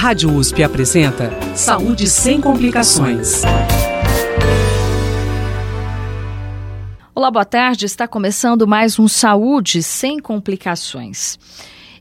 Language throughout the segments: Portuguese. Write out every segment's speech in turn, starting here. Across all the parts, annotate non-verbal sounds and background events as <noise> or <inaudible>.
Rádio USP apresenta Saúde sem complicações. Olá, boa tarde. Está começando mais um Saúde sem complicações.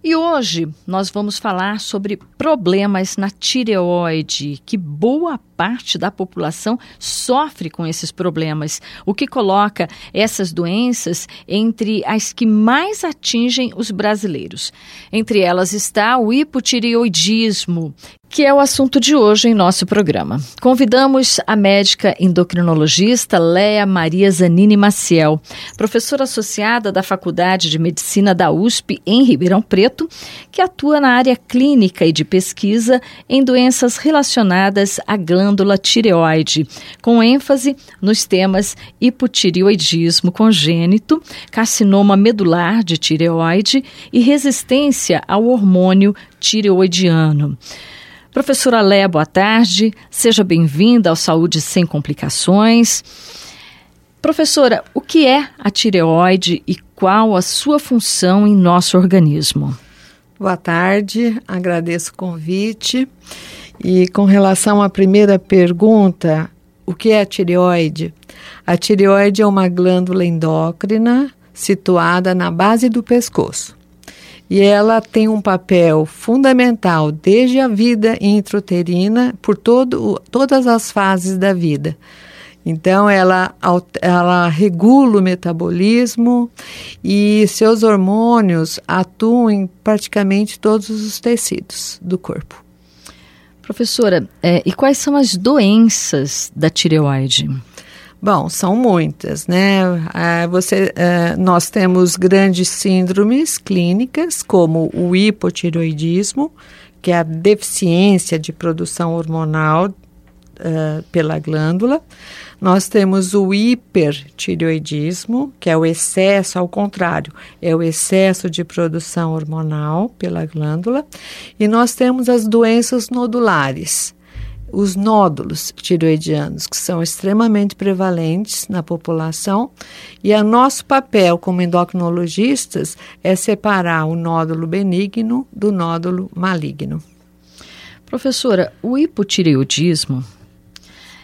E hoje nós vamos falar sobre problemas na tireoide, que boa parte da população sofre com esses problemas, o que coloca essas doenças entre as que mais atingem os brasileiros. Entre elas está o hipotireoidismo, que é o assunto de hoje em nosso programa. Convidamos a médica endocrinologista Léa Maria Zanini Maciel, professora associada da Faculdade de Medicina da USP em Ribeirão Preto, que atua na área clínica e de pesquisa em doenças relacionadas à glândula tireoide, com ênfase nos temas hipotireoidismo congênito, carcinoma medular de tireoide e resistência ao hormônio tireoidiano. Professora Léa, boa tarde. Seja bem-vinda ao Saúde Sem Complicações. Professora, o que é a tireoide e qual a sua função em nosso organismo? Boa tarde, agradeço o convite. E com relação à primeira pergunta, o que é a tireoide? A tireoide é uma glândula endócrina situada na base do pescoço e ela tem um papel fundamental desde a vida intrauterina por todo, todas as fases da vida. Então, ela, ela regula o metabolismo e seus hormônios atuam em praticamente todos os tecidos do corpo. Professora, é, e quais são as doenças da tireoide? Bom, são muitas, né? Ah, você, ah, nós temos grandes síndromes clínicas, como o hipotiroidismo, que é a deficiência de produção hormonal uh, pela glândula. Nós temos o hipertireoidismo, que é o excesso, ao contrário, é o excesso de produção hormonal pela glândula. E nós temos as doenças nodulares, os nódulos tiroidianos, que são extremamente prevalentes na população, e o nosso papel como endocrinologistas é separar o nódulo benigno do nódulo maligno. Professora, o hipotireoidismo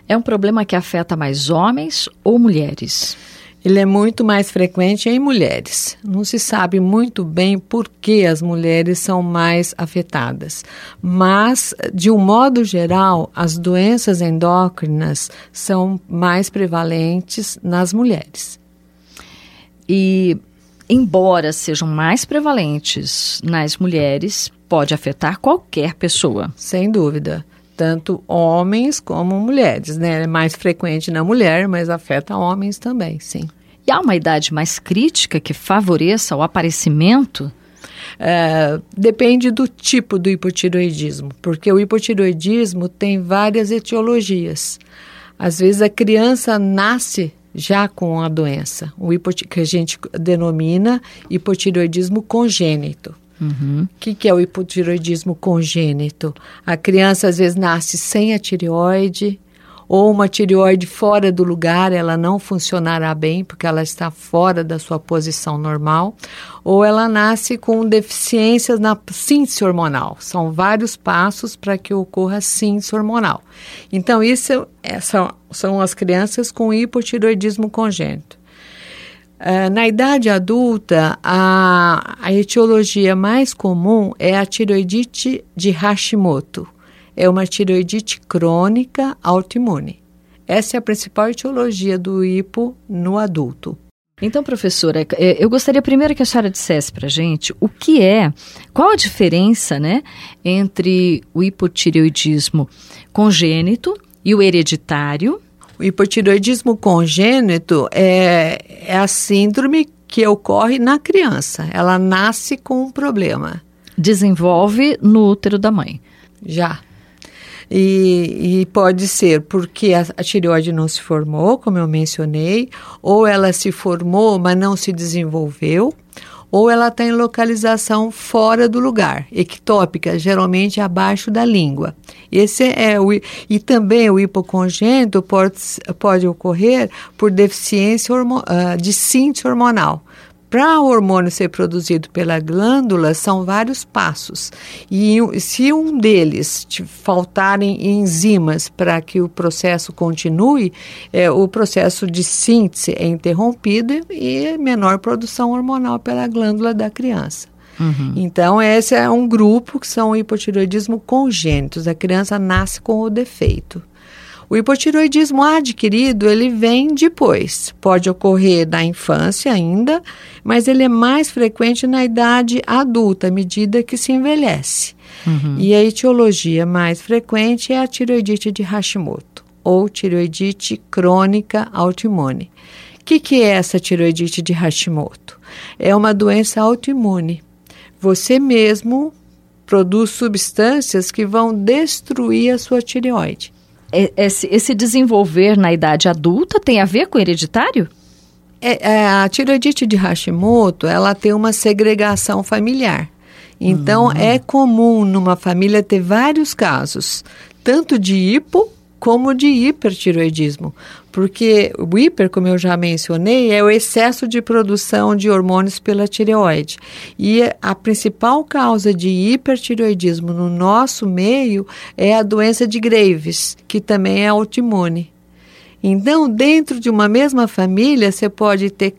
é um problema que afeta mais homens ou mulheres? Ele é muito mais frequente em mulheres. Não se sabe muito bem por que as mulheres são mais afetadas, mas, de um modo geral, as doenças endócrinas são mais prevalentes nas mulheres. E, embora sejam mais prevalentes nas mulheres, pode afetar qualquer pessoa. Sem dúvida tanto homens como mulheres, né? É mais frequente na mulher, mas afeta homens também, sim. E há uma idade mais crítica que favoreça o aparecimento? É, depende do tipo do hipotiroidismo, porque o hipotiroidismo tem várias etiologias. Às vezes a criança nasce já com a doença, o que a gente denomina hipotiroidismo congênito. O que, que é o hipotiroidismo congênito? A criança às vezes nasce sem a tireoide, ou uma tireoide fora do lugar, ela não funcionará bem porque ela está fora da sua posição normal, ou ela nasce com deficiências na síntese hormonal. São vários passos para que ocorra síntese hormonal. Então, isso é, são, são as crianças com hipotiroidismo congênito. Uh, na idade adulta, a, a etiologia mais comum é a tiroidite de Hashimoto é uma tiroidite crônica autoimune. Essa é a principal etiologia do hipo no adulto. Então, professora, é, eu gostaria primeiro que a senhora dissesse para a gente o que é, qual a diferença, né, entre o hipotireoidismo congênito e o hereditário. O hipotireoidismo congênito é, é a síndrome que ocorre na criança. Ela nasce com um problema. Desenvolve no útero da mãe. Já. E, e, pode ser porque a, a, tireoide não se formou, como eu mencionei, ou ela se formou, mas não se desenvolveu, ou ela está em localização fora do lugar, ectópica, geralmente abaixo da língua. Esse é o e também o hipocongênito pode, pode ocorrer por deficiência hormo, uh, de síntese hormonal para o hormônio ser produzido pela glândula, são vários passos. E se um deles faltarem enzimas para que o processo continue, é, o processo de síntese é interrompido e menor produção hormonal pela glândula da criança. Uhum. Então, esse é um grupo que são hipotiroidismo congênitos. A criança nasce com o defeito. O hipotiroidismo adquirido, ele vem depois. Pode ocorrer na infância ainda, mas ele é mais frequente na idade adulta, à medida que se envelhece. Uhum. E a etiologia mais frequente é a tiroidite de Hashimoto, ou tiroidite crônica autoimune. O que, que é essa tiroidite de Hashimoto? É uma doença autoimune. Você mesmo produz substâncias que vão destruir a sua tireoide. Esse, esse desenvolver na idade adulta tem a ver com hereditário? É, é, a tiroidite de Hashimoto, ela tem uma segregação familiar. Então, uhum. é comum numa família ter vários casos, tanto de hipo como de hipertiroidismo, porque o hiper, como eu já mencionei, é o excesso de produção de hormônios pela tireoide. E a principal causa de hipertiroidismo no nosso meio é a doença de Graves, que também é autoimune. Então, dentro de uma mesma família, você pode ter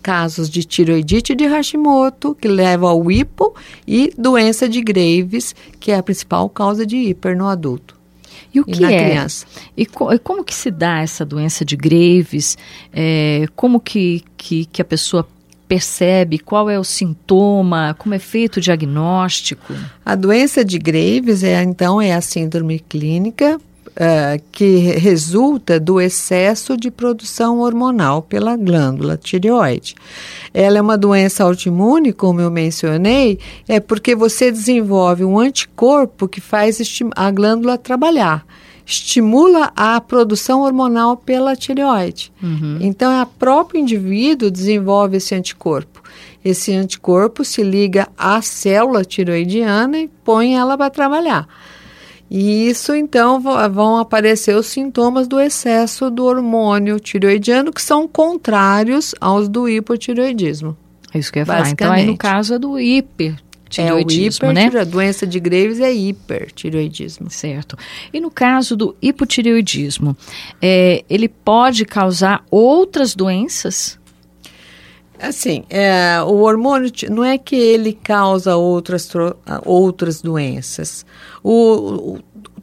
casos de tiroidite de Hashimoto, que leva ao hipo, e doença de Graves, que é a principal causa de hiper no adulto. E o que é? Criança. E, co e, como que se dá essa doença de Graves? É, como que, que, que a pessoa percebe? Qual é o sintoma? Como é feito o diagnóstico? A doença de Graves é então é a síndrome clínica uh, que resulta do excesso de produção hormonal pela glândula tireoide. Ela é uma doença autoimune, como eu mencionei, é porque você desenvolve um anticorpo que faz a glândula trabalhar estimula a produção hormonal pela tireoide. Uhum. Então, a próprio indivíduo desenvolve esse anticorpo. Esse anticorpo se liga à célula tiroidiana e põe ela para trabalhar. E isso, então, vão aparecer os sintomas do excesso do hormônio tiroidiano, que são contrários aos do hipotiroidismo. É isso que eu ia falar. Então, aí no caso é do hipertiroidismo, é, o hiper, né? A doença de Graves é hipertiroidismo. Certo. E no caso do hipotireoidismo, é, ele pode causar outras doenças? Assim, é, o hormônio não é que ele causa outras, outras doenças. O, o,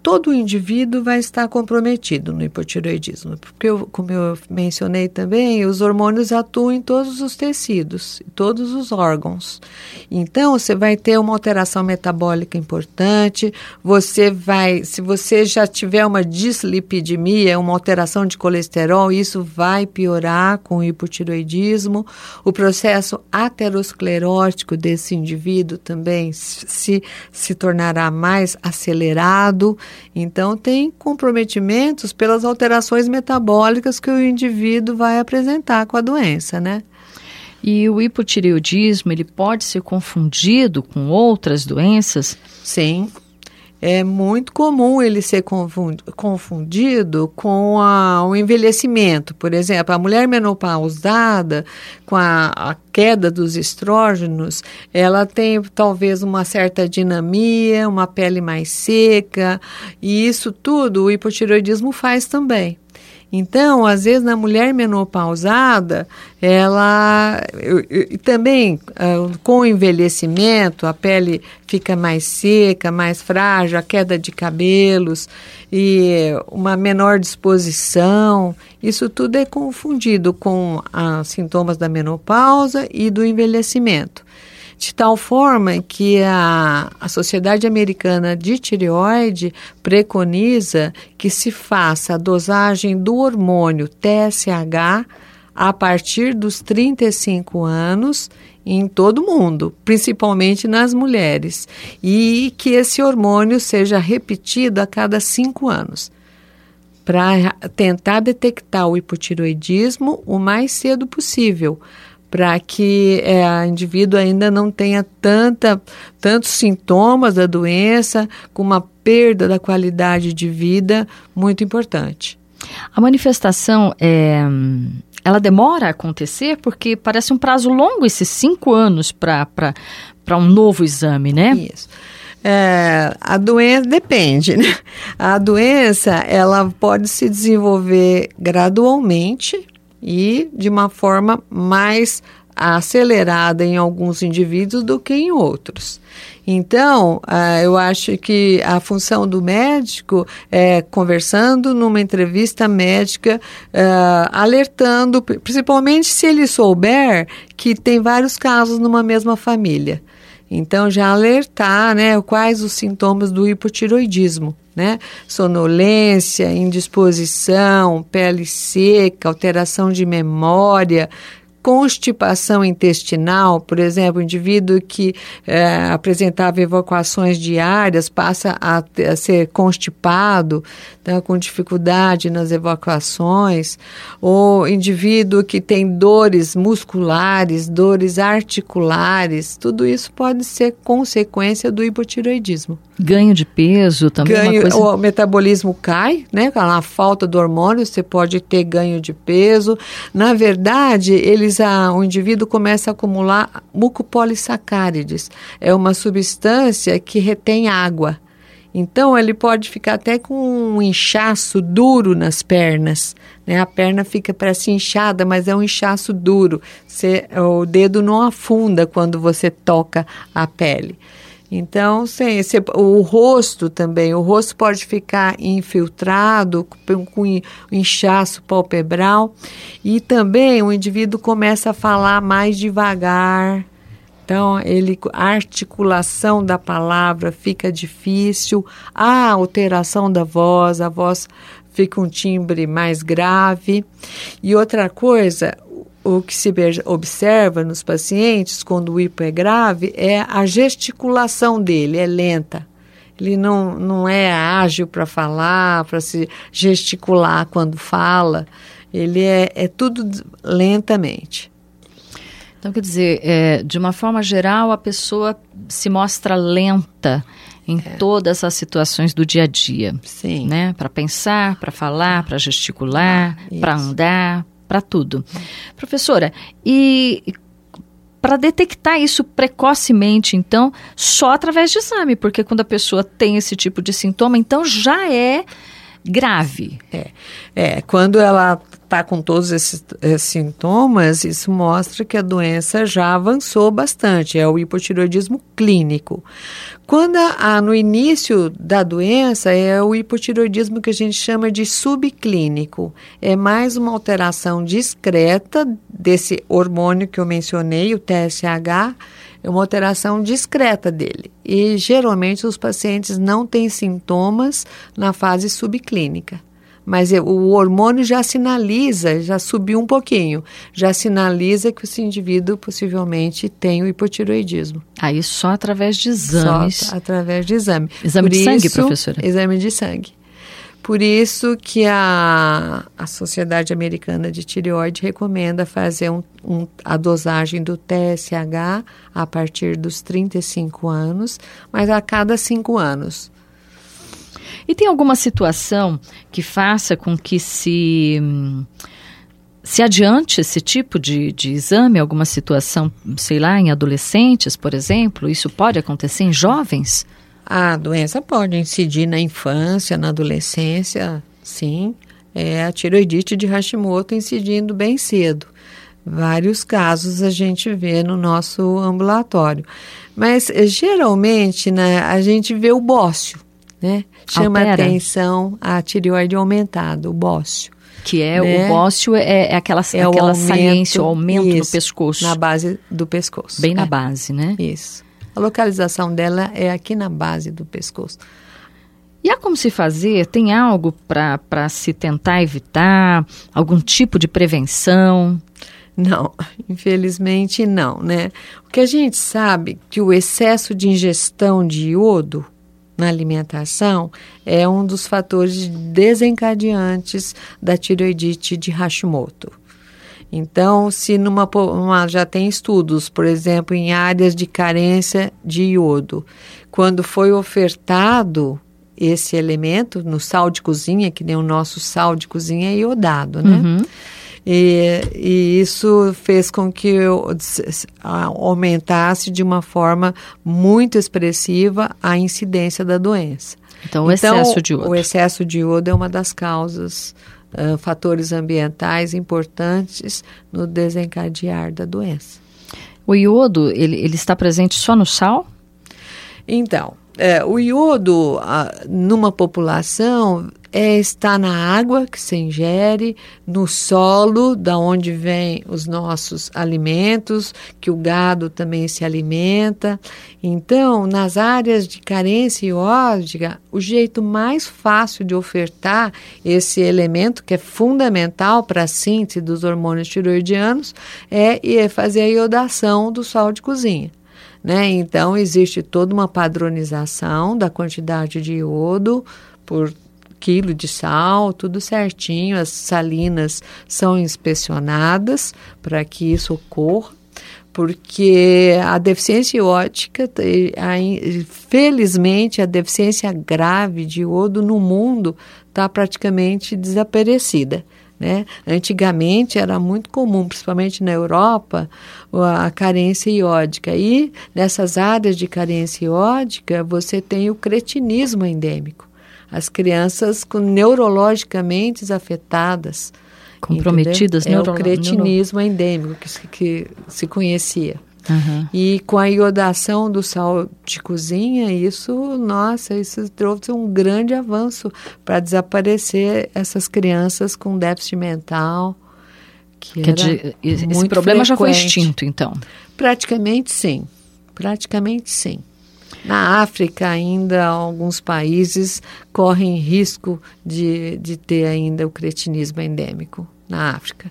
todo indivíduo vai estar comprometido no hipotiroidismo, porque, eu, como eu mencionei também, os hormônios atuam em todos os tecidos, todos os órgãos. Então, você vai ter uma alteração metabólica importante, você vai, se você já tiver uma dislipidemia, uma alteração de colesterol, isso vai piorar com o hipotiroidismo. O processo aterosclerótico desse indivíduo também se, se tornará mais acelerado. Então, tem comprometimentos pelas alterações metabólicas que o indivíduo vai apresentar com a doença, né? E o hipotireoidismo, ele pode ser confundido com outras doenças? Sim, é muito comum ele ser confundido com a, o envelhecimento. Por exemplo, a mulher menopausada, com a, a, queda dos estrógenos, ela tem talvez uma certa dinamia, uma pele mais seca, e isso tudo o hipotiroidismo faz também. Então, às vezes, na mulher menopausada, ela e também uh, com o envelhecimento, a pele fica mais seca, mais frágil, a queda de cabelos e uma menor disposição. Isso tudo é confundido com os sintomas da menopausa e do envelhecimento de tal forma que a, a Sociedade Americana de Tireoide preconiza que se faça a dosagem do hormônio TSH a partir dos 35 anos em todo mundo, principalmente nas mulheres, e que esse hormônio seja repetido a cada cinco anos, para tentar detectar o hipotiroidismo o mais cedo possível, para que é, a indivíduo ainda não tenha tanta, tantos sintomas da doença, com uma perda da qualidade de vida muito importante. A manifestação é, ela demora a acontecer? Porque parece um prazo longo esses cinco anos para um novo exame, né? Isso. É, a doença depende, né? A doença ela pode se desenvolver gradualmente e de uma forma mais acelerada em alguns indivíduos do que em outros. Então, uh, eu acho que a função do médico é conversando numa entrevista médica, uh, alertando, principalmente se ele souber que tem vários casos numa mesma família. Então, já alertar né, quais os sintomas do hipotiroidismo. Né? Sonolência, indisposição, pele seca, alteração de memória, constipação intestinal, por exemplo, o indivíduo que é, apresentava evacuações diárias passa a, a ser constipado, tá, com dificuldade nas evacuações, ou indivíduo que tem dores musculares, dores articulares, tudo isso pode ser consequência do hipotiroidismo. Ganho de peso também é ganho, coisa... O metabolismo cai, né? Com a falta do hormônio, você pode ter ganho de peso. Na verdade, eles, a, o indivíduo começa a acumular mucopolissacárides. É uma substância que retém água. Então, ele pode ficar até com um inchaço duro nas pernas. Né? A perna fica parece inchada, mas é um inchaço duro. Você, o dedo não afunda quando você toca a pele. Então, sim, esse, o rosto também, o rosto pode ficar infiltrado com, com inchaço palpebral e também o indivíduo começa a falar mais devagar. Então, ele, a articulação da palavra fica difícil, a alteração da voz, a voz fica um timbre mais grave. E outra coisa, o que se observa nos pacientes quando o hipo é grave é a gesticulação dele, é lenta. Ele não, não é ágil para falar, para se gesticular quando fala. Ele é, é tudo lentamente. Então, quer dizer, é, de uma forma geral, a pessoa se mostra lenta em é. todas as situações do dia a dia. Sim. Né? Para pensar, para falar, para gesticular, ah, para andar, para tudo. Professora, e para detectar isso precocemente, então, só através de exame, porque quando a pessoa tem esse tipo de sintoma, então já é grave. É, é quando ela está com todos esses, esses, sintomas, isso mostra que a doença já avançou bastante, é o hipotiroidismo clínico. Quando a, no início da doença é o hipotiroidismo que a gente chama de subclínico, é mais uma alteração discreta desse hormônio que eu mencionei, o TSH, é uma alteração discreta dele. E geralmente os pacientes não têm sintomas na fase subclínica mas o hormônio já sinaliza, já subiu um pouquinho, já sinaliza que esse indivíduo possivelmente tem o hipotiroidismo. Aí só através de exames. Só através de exame. Exame Por de isso, sangue, professora? Exame de sangue. Por isso que a, a Sociedade Americana de Tireoide recomenda fazer um, um, a dosagem do TSH a partir dos 35 anos, mas a cada 5 anos. E tem alguma situação que faça com que se se adiante esse tipo de, de exame, alguma situação, sei lá, em adolescentes, por exemplo? Isso pode acontecer em jovens? A doença pode incidir na infância, na adolescência, sim. É a tiroidite de Hashimoto incidindo bem cedo. Vários casos a gente vê no nosso ambulatório. Mas geralmente né, a gente vê o bócio né? Chama Altera. atenção a tireoide aumentada, o bócio. Que é né? o bócio é, é aquela, é aquela o aumento, saliência, o aumento isso, do pescoço. Na base do pescoço. Bem é. na base, né? Isso. A localização dela é aqui na base do pescoço. E há como se fazer? Tem algo para se tentar evitar? Algum tipo de prevenção? Não, infelizmente não, né? O que a gente sabe que o excesso de ingestão de iodo na alimentação é um dos fatores desencadeantes da tiroidite de Hashimoto. Então, se numa uma, já tem estudos, por exemplo, em áreas de carência de iodo, quando foi ofertado esse elemento no sal de cozinha, que nem o nosso sal de cozinha é iodado, né? Uhum. E, e isso fez com que eu aumentasse de uma forma muito expressiva a incidência da doença. Então, o então, excesso de iodo. O excesso de iodo é uma das causas, uh, fatores ambientais importantes no desencadear da doença. O iodo, ele, ele está presente só no sal? Então, é, o iodo a, numa população é, está na água que se ingere, no solo da onde vêm os nossos alimentos, que o gado também se alimenta. Então, nas áreas de carência iódica, o jeito mais fácil de ofertar esse elemento que é fundamental para a síntese dos hormônios tiroidianos é, é fazer a iodação do sal de cozinha. Né? Então, existe toda uma padronização da quantidade de iodo por quilo de sal, tudo certinho. As salinas são inspecionadas para que isso ocorra, porque a deficiência iótica, felizmente, a deficiência grave de iodo no mundo está praticamente desaparecida. Né? Antigamente era muito comum, principalmente na Europa, a carência iódica. E nessas áreas de carência iódica, você tem o cretinismo endêmico. As crianças com neurologicamente afetadas. Comprometidas entendeu? É o cretinismo neuro... endêmico que, que se conhecia. Uhum. E com a iodação do sal de cozinha, isso, nossa, isso trouxe um grande avanço para desaparecer essas crianças com déficit mental. Que Quer dizer, esse problema frequente. já foi extinto, então? Praticamente sim. Praticamente sim. Na África, ainda alguns países correm risco de, de ter ainda o cretinismo endêmico na África.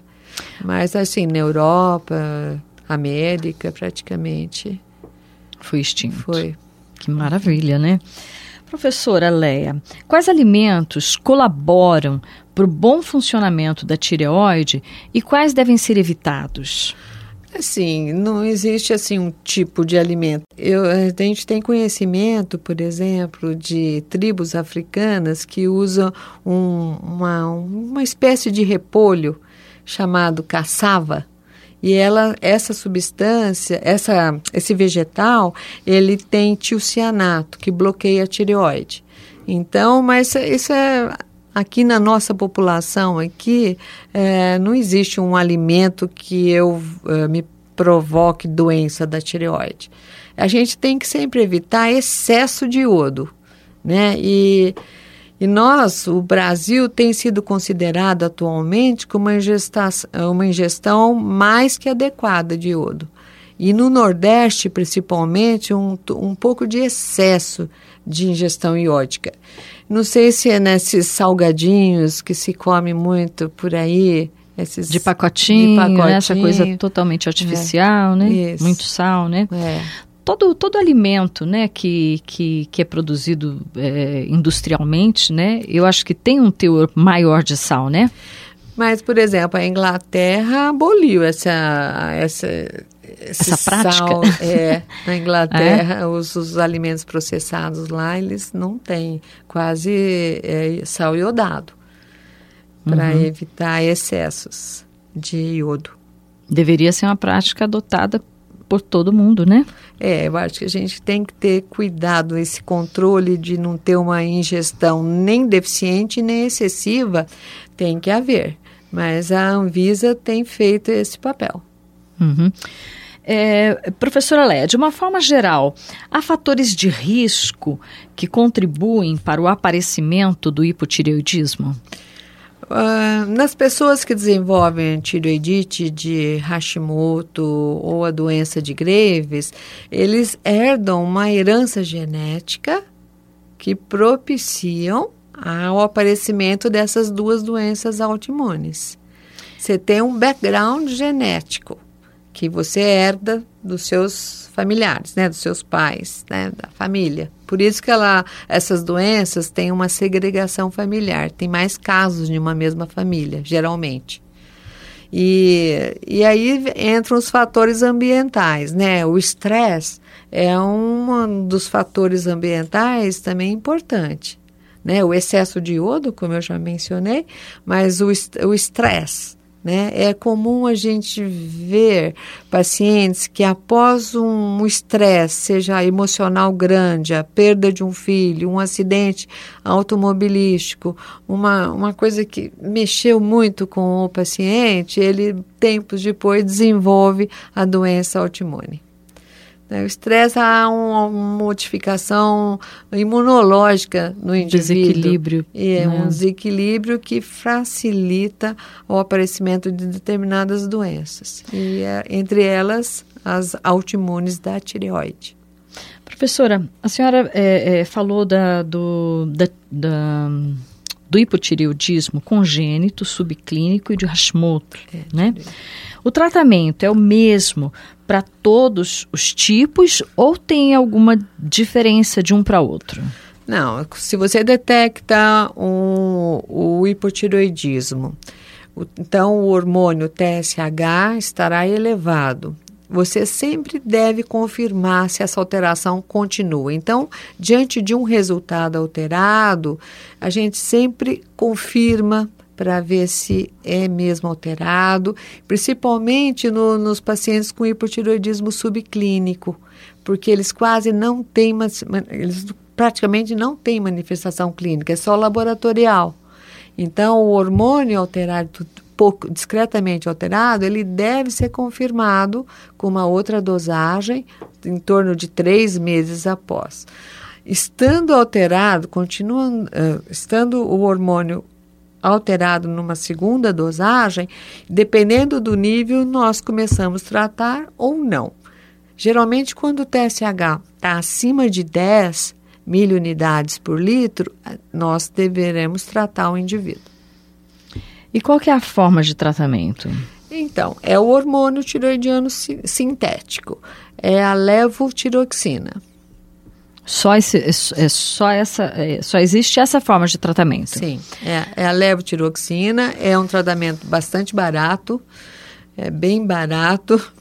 Mas, assim, na Europa, América, praticamente. Foi extinto. Foi. Que maravilha, né? Professora Leia, quais alimentos colaboram para o bom funcionamento da tireoide e quais devem ser evitados? Assim, não existe assim um tipo de alimento. Eu, a gente tem conhecimento, por exemplo, de tribos africanas que usam um, uma, uma espécie de repolho chamado caçava e ela, essa substância, essa, esse vegetal, ele tem tiocianato, que bloqueia a tireoide. Então, mas isso é aqui na nossa população aqui é, não existe um alimento que eu é, me provoque doença da tireoide. A gente tem que sempre evitar excesso de iodo, né? E e nós, o Brasil, tem sido considerado atualmente como uma uma ingestão mais que adequada de iodo. E no Nordeste, principalmente, um, um pouco de excesso de ingestão iódica. Não sei se é nesses salgadinhos que se come muito por aí, esses de pacotinho, de pacotinho. Né? essa coisa totalmente artificial, é, né? Isso. Muito sal, né? É todo, todo alimento né, que, que, que é produzido é, industrialmente, né, eu acho que tem um teor maior de sal, né? Mas, por exemplo, a Inglaterra aboliu essa, essa, essa prática. Sal, é, <laughs> na Inglaterra, é? Os, os, alimentos processados lá, eles não têm quase é, sal iodado para uhum. evitar excessos de iodo. Deveria ser uma prática adotada por todo mundo, né? É, eu acho que a gente tem que ter cuidado, esse controle de não ter uma ingestão nem deficiente nem excessiva, tem que haver. Mas a Anvisa tem feito esse papel. Uhum. É, professora Léa, de uma forma geral, há fatores de risco que contribuem para o aparecimento do hipotireoidismo? Uh, nas pessoas que desenvolvem tireoidite de Hashimoto ou a doença de Graves, eles herdam uma herança genética que propiciam o aparecimento dessas duas doenças autoimunes. Você tem um background genético que você herda dos seus familiares, né, dos seus pais, né, da família. Por isso que ela, essas doenças têm uma segregação familiar, tem mais casos de uma mesma família, geralmente. E, e aí entram os fatores ambientais, né? O estresse é um dos fatores ambientais também importante, né? O excesso de iodo, como eu já mencionei, mas o estresse Né? É comum a gente ver pacientes que, após um estresse, seja emocional grande, a perda de um filho, um acidente automobilístico, uma, uma coisa que mexeu muito com o paciente, ele, tempos depois, desenvolve a doença autoimune. Né? O estresse há uma modificação imunológica no indivíduo. Desequilíbrio. E é né? um desequilíbrio que facilita o aparecimento de determinadas doenças. E é, entre elas, as autoimunes da tireoide. Professora, a senhora é, é, falou da, do, da, da, do hipotireoidismo congênito, subclínico e de Hashimoto, é, né? O tratamento é o mesmo para todos os tipos ou tem alguma diferença de um para outro? Não, se você detecta um, o hipotiroidismo, então o hormônio TSH estará elevado. Você sempre deve confirmar se essa alteração continua. Então, diante de um resultado alterado, a gente sempre confirma para ver se é mesmo alterado, principalmente no, nos pacientes com hipotiroidismo subclínico, porque eles quase não têm, eles praticamente não têm manifestação clínica, é só laboratorial. Então, o hormônio alterado, pouco discretamente alterado, ele deve ser confirmado com uma outra dosagem em torno de três meses após. Estando alterado, continua, uh, estando o hormônio alterado numa segunda dosagem, dependendo do nível, nós começamos a tratar ou não. Geralmente, quando o TSH está acima de 10 mil unidades por litro, nós deveremos tratar o indivíduo. E qual que é a forma de tratamento? Então, é o hormônio tiroidiano sintético, é a levotiroxina. Só, esse, é, é, só, essa, é, só existe essa forma de tratamento? Sim, é, é a levotiroxina, é um tratamento bastante barato, é bem barato,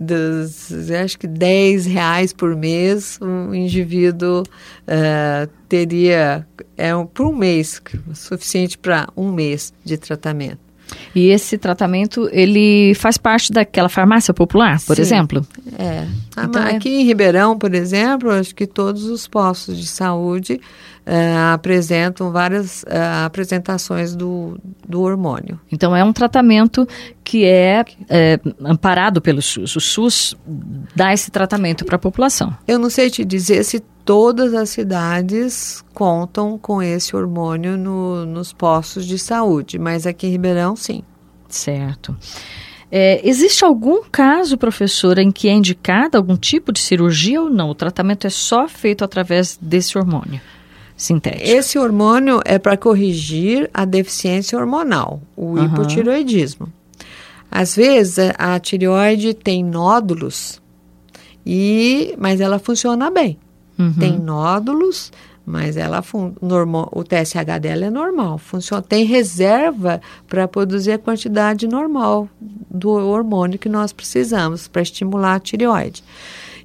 dos, acho que 10 reais por mês, um indivíduo uh, teria, é um, por um mês, suficiente para um mês de tratamento. E esse tratamento, ele faz parte daquela farmácia popular, por Sim, exemplo? É. Então, aqui é... em Ribeirão, por exemplo, acho que todos os postos de saúde é, apresentam várias é, apresentações do, do hormônio. Então, é um tratamento que é, é amparado pelo SUS. O SUS dá esse tratamento para a população. Eu não sei te dizer se todas as cidades contam com esse hormônio no, nos postos de saúde, mas aqui em Ribeirão, sim. Certo. É, existe algum caso, professora, em que é indicada algum tipo de cirurgia ou não? O tratamento é só feito através desse hormônio sintético? Esse hormônio é para corrigir a deficiência hormonal, o uhum. hipotiroidismo. Às vezes, a tireoide tem nódulos, e, mas ela funciona bem. Uhum. Tem nódulos, mas ela normal, o TSH dela é normal, funciona, tem reserva para produzir a quantidade normal do hormônio que nós precisamos para estimular a tireoide.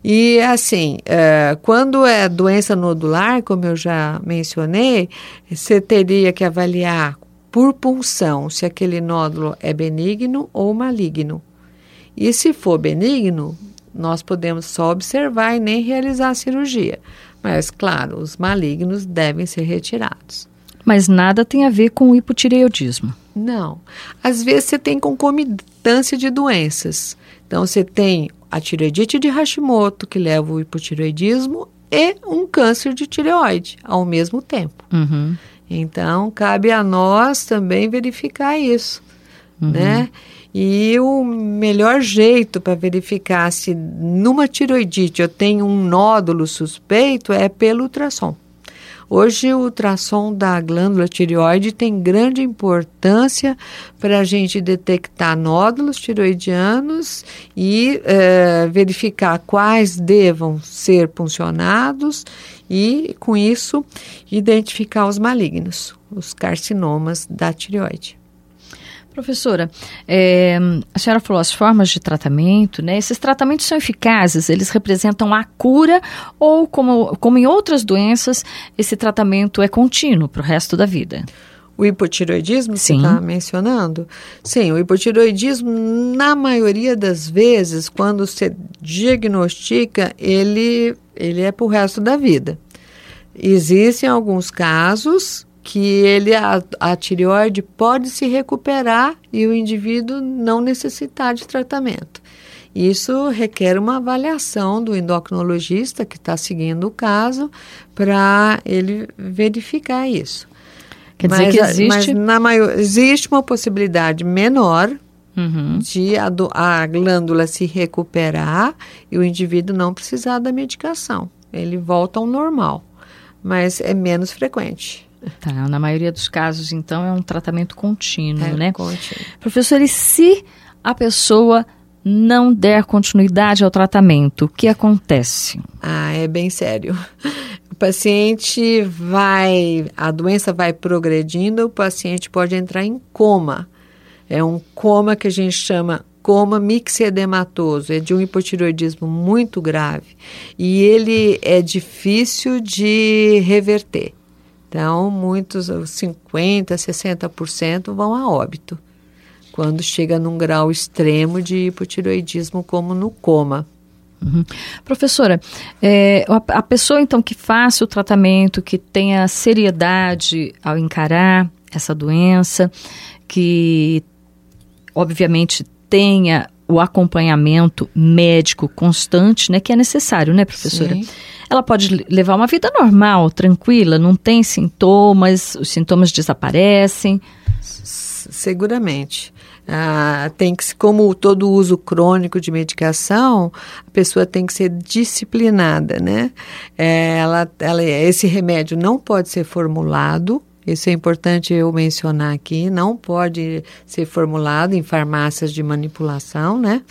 E assim, é, quando é doença nodular, como eu já mencionei, você teria que avaliar por punção se aquele nódulo é benigno ou maligno. E se for benigno, nós podemos só observar e nem realizar a cirurgia. Mas, claro, os malignos devem ser retirados. Mas nada tem a ver com o hipotireoidismo. Não. Às vezes você tem concomitância de doenças. Então, você tem a tireoidite de Hashimoto, que leva ao hipotireoidismo, e um câncer de tireoide ao mesmo tempo. Uhum. Então, cabe a nós também verificar isso, uhum. né? E o melhor jeito para verificar se numa tiroidite eu tenho um nódulo suspeito é pelo ultrassom. Hoje, o ultrassom da glândula tireoide tem grande importância para a gente detectar nódulos tiroidianos e é, verificar quais devam ser puncionados e, com isso, identificar os malignos, os carcinomas da tireoide. Professora, é, a senhora falou as formas de tratamento, né? Esses tratamentos são eficazes, eles representam a cura ou, como, como em outras doenças, esse tratamento é contínuo para o resto da vida? O hipotiroidismo, Sim. você está mencionando? Sim, o hipotiroidismo, na maioria das vezes, quando você diagnostica, ele, ele é para o resto da vida. Existem alguns casos que ele, a, a tireoide pode se recuperar e o indivíduo não necessitar de tratamento. Isso requer uma avaliação do endocrinologista que está seguindo o caso para ele verificar isso. Quer dizer mas, que existe... Mas na maior, existe uma possibilidade menor Uhum. de a, a glândula se recuperar e o indivíduo não precisar da medicação. Ele volta ao normal, mas é menos frequente. Tá, na maioria dos casos, então, é um tratamento contínuo, É né? contínuo. Professor, e se a pessoa não der continuidade ao tratamento, o que acontece? Ah, é bem sério. O paciente vai, a doença vai progredindo, o paciente pode entrar em coma. É um coma que a gente chama coma mixedematoso, é de um hipotiroidismo muito grave e ele é difícil de reverter. Então, muitos, 50%, 60% vão a óbito quando chega num grau extremo de hipotiroidismo, como no coma. Uhum. Professora, é, a, a, pessoa então que faça o tratamento, que tenha seriedade ao encarar essa doença, que obviamente tenha o acompanhamento médico constante, né, que é necessário, né, professora? Sim. Ela pode levar uma vida normal, tranquila, não tem sintomas, os sintomas desaparecem. Seguramente. Ah, tem que, como todo uso crônico de medicação, a pessoa tem que ser disciplinada, né? É, ela, ela, esse remédio não pode ser formulado, isso é importante eu mencionar aqui, não pode ser formulado em farmácias de manipulação, né?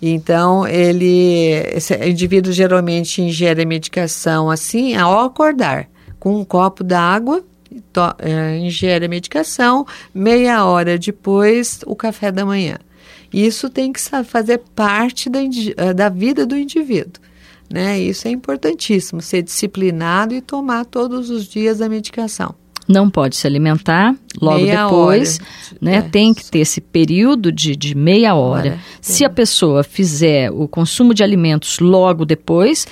Então, ele, esse indivíduo geralmente ingere a medicação assim, ao acordar, com um copo d'água é, ingere a medicação, meia hora depois o café da manhã. Isso tem que fazer parte da, da vida do indivíduo. Né? Isso é importantíssimo, ser disciplinado e tomar todos os dias a medicação. Não pode se alimentar logo meia depois, hora. né? É. Tem que ter esse período de, de meia hora. hora. Se a pessoa fizer o consumo de alimentos logo depois,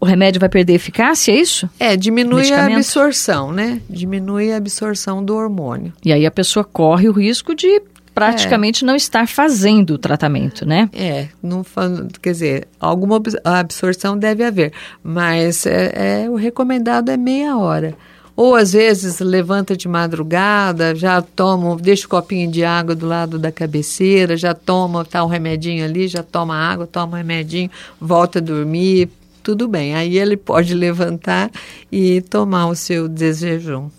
o remédio vai perder eficácia, é isso? É, diminui a absorção, né? Diminui a absorção do hormônio. E aí a pessoa corre o risco de praticamente é. não estar fazendo o tratamento, né? É, não quer dizer, alguma absorção deve haver, mas é, é, o recomendado é meia hora. Ou às vezes levanta de madrugada, já toma, deixa o copinho de água do lado da cabeceira, já toma, tá um remedinho ali, já toma água, toma um remedinho, volta a dormir, tudo bem. Aí ele pode levantar e tomar o seu desjejum.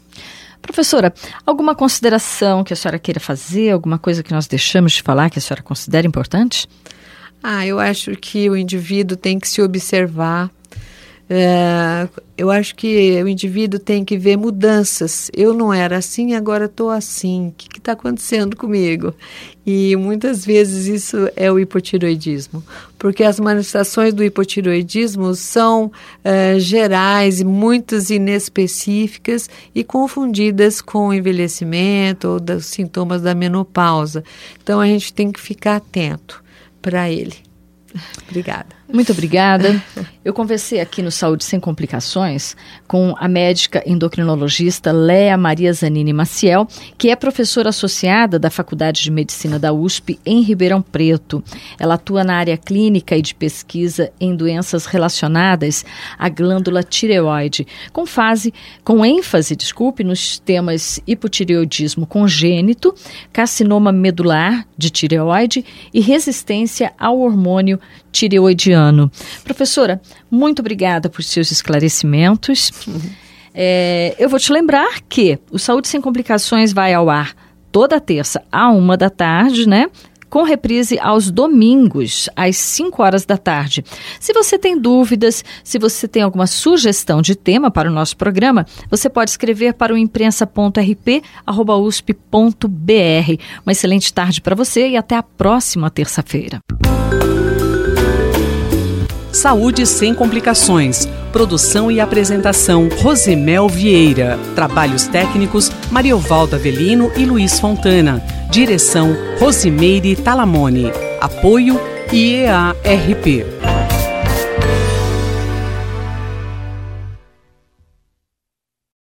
Professora, alguma consideração que a senhora queira fazer, alguma coisa que nós deixamos de falar que a senhora considera importante? Ah, eu acho que o indivíduo tem que se observar. É, eu acho que o indivíduo tem que ver mudanças. Eu não era assim, agora estou assim. O que está acontecendo comigo? E muitas vezes isso é o hipotiroidismo, porque as manifestações do hipotiroidismo são é, gerais e muitas inespecíficas e confundidas com o envelhecimento ou dos sintomas da menopausa. Então a gente tem que ficar atento para ele. <laughs> Obrigada. Muito obrigada. Eu conversei aqui no Saúde Sem Complicações com a médica endocrinologista Léa Maria Zanini Maciel, que é professora associada da Faculdade de Medicina da USP em Ribeirão Preto. Ela atua na área clínica e de pesquisa em doenças relacionadas à glândula tireoide, com fase, com ênfase, desculpe, nos temas hipotireoidismo congênito, carcinoma medular de tireoide e resistência ao hormônio tireoidiano. Professora, muito obrigada por seus esclarecimentos. É, eu vou te lembrar que o Saúde Sem Complicações vai ao ar toda terça à uma da tarde, né? Com reprise aos domingos, às 5 horas da tarde. Se você tem dúvidas, se você tem alguma sugestão de tema para o nosso programa, você pode escrever para o imprensa.rp.usp.br. Uma excelente tarde para você e até a próxima terça-feira. Saúde sem complicações Produção e apresentação Rosemel Vieira. Trabalhos técnicos Mariovaldo Avelino e Luiz Fontana. Direção Rosimeire Talamone. Apoio IEARP.